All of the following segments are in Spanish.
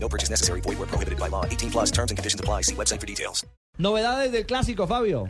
No purchase necessary. Void where prohibited by law. 18 plus terms and conditions apply. See website for details. Novedades del clásico, Fabio.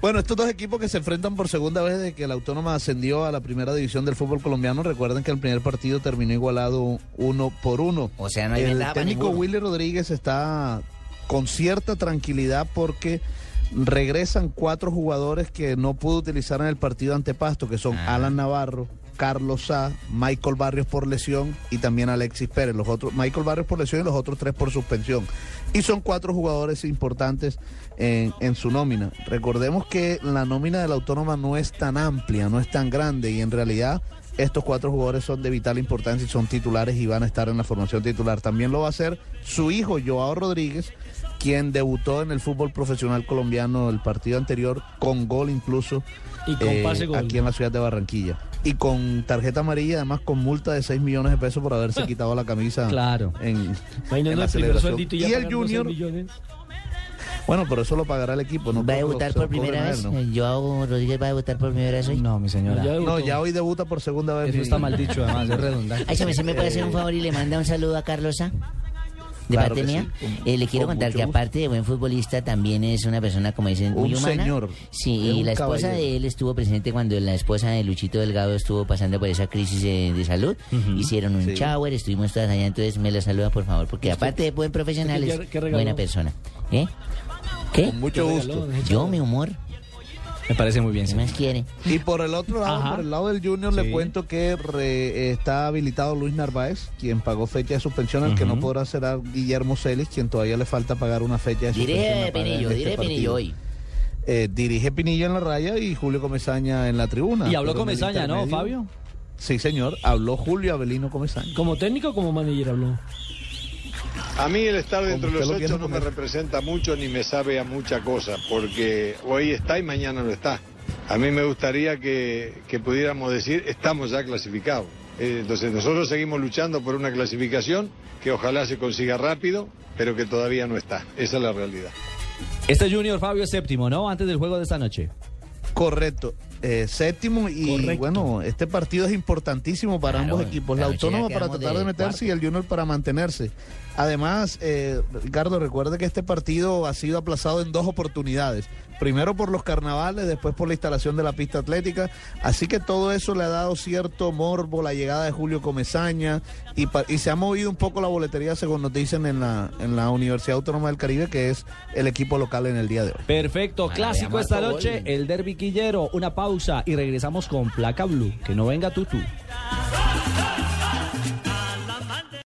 Bueno, estos dos equipos que se enfrentan por segunda vez desde que la Autónoma ascendió a la primera división del fútbol colombiano, recuerden que el primer partido terminó igualado uno por uno. O sea, no hay El técnico. Willy Rodríguez está con cierta tranquilidad porque regresan cuatro jugadores que no pudo utilizar en el partido ante Pasto, que son Ah. Alan Navarro, Carlos Sá, Michael Barrios por lesión y también Alexis Pérez. Los otros, Michael Barrios por lesión y los otros tres por suspensión. Y son cuatro jugadores importantes en, en su nómina. Recordemos que la nómina de la Autónoma no es tan amplia, no es tan grande y en realidad estos cuatro jugadores son de vital importancia y son titulares y van a estar en la formación titular. También lo va a hacer su hijo Joao Rodríguez, quien debutó en el fútbol profesional colombiano el partido anterior con gol incluso Y con eh, pase gol. aquí en la ciudad de Barranquilla. Y con tarjeta amarilla, además con multa de 6 millones de pesos por haberse quitado la camisa Claro. en, la celebración. y el Junior, bueno, pero eso lo pagará el equipo. No ¿Va a debutar por primera vez? él, ¿no? Joao Rodríguez va a debutar por primera vez hoy. No, mi señora. Ya No, ya hoy debuta por segunda vez. Eso mi- está mal dicho, además, es redundante. Ay, se me, se me puede hacer un favor y le manda un saludo a Carlos A. De Claro parte mía. sí, Eh, le quiero con contar que aparte de buen futbolista, también es una persona, como dicen, muy Un humana. señor, Sí, y la esposa caballero. de él estuvo presente cuando la esposa de Luchito Delgado estuvo pasando por esa crisis eh, de salud. Hicieron un Sí. shower, estuvimos todas allá, entonces me la saluda, por favor, porque aparte de buen profesional, ¿Qué- es buena persona. ¿Eh? ¿Qué? Con mucho ¿Qué gusto. Yo, mi humor, Me parece muy bien, ¿qué sí. más quiere? Y por el otro lado, Ajá. por el lado del Junior, Sí. le cuento que re- eh, está habilitado Luis Narváez, quien pagó fecha de suspensión. El que no podrá será Guillermo Celis, quien todavía le falta pagar una fecha de suspensión. Dirige Pinillo, este dirige partido. Pinillo hoy. Eh, dirige Pinillo en la raya y Julio Comesaña en la tribuna. Y habló Comesaña, ¿no, Fabio? Sí, señor. Habló Julio Avelino Comesaña. ¿Como técnico o como manager habló? A mí el estar dentro de los ocho no me representa mucho ni me sabe a mucha cosa, porque hoy está y mañana no está. A mí me gustaría que, que pudiéramos decir, estamos ya clasificados. Eh, Entonces nosotros seguimos luchando por una clasificación que ojalá se consiga rápido, pero que todavía no está. Esa es la realidad. Este Junior Fabio es séptimo, ¿no? Antes del juego de esta noche. Correcto. Eh, séptimo y Correcto. bueno, este partido es importantísimo para Claro, ambos equipos. La claro, Autónoma para tratar de de meterse y el Junior para mantenerse. Además, eh, Ricardo, recuerde que este partido ha sido aplazado en dos oportunidades. Primero por los carnavales, después por la instalación de la pista atlética. Así que todo eso le ha dado cierto morbo, la llegada de Julio Comesaña y, se ha movido un poco la boletería, según nos dicen en la, en la Universidad Autónoma del Caribe, que es el equipo local en el día de hoy. Perfecto, clásico esta noche, el derby quillero, una pausa y regresamos con placa blue. Que no venga Tutu.